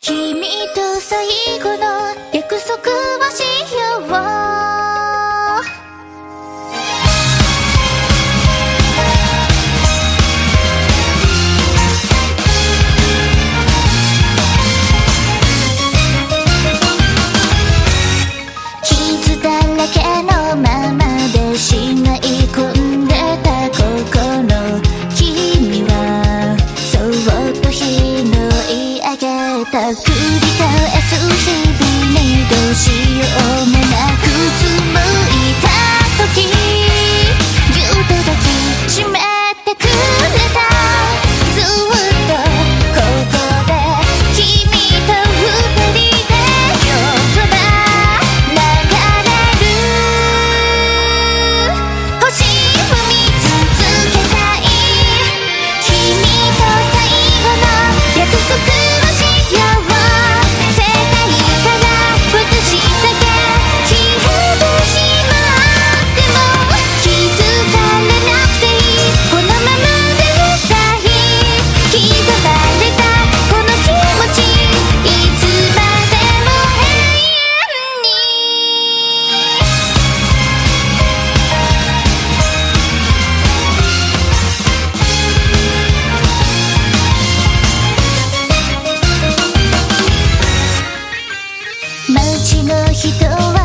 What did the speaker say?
君と最後の約束えたくの人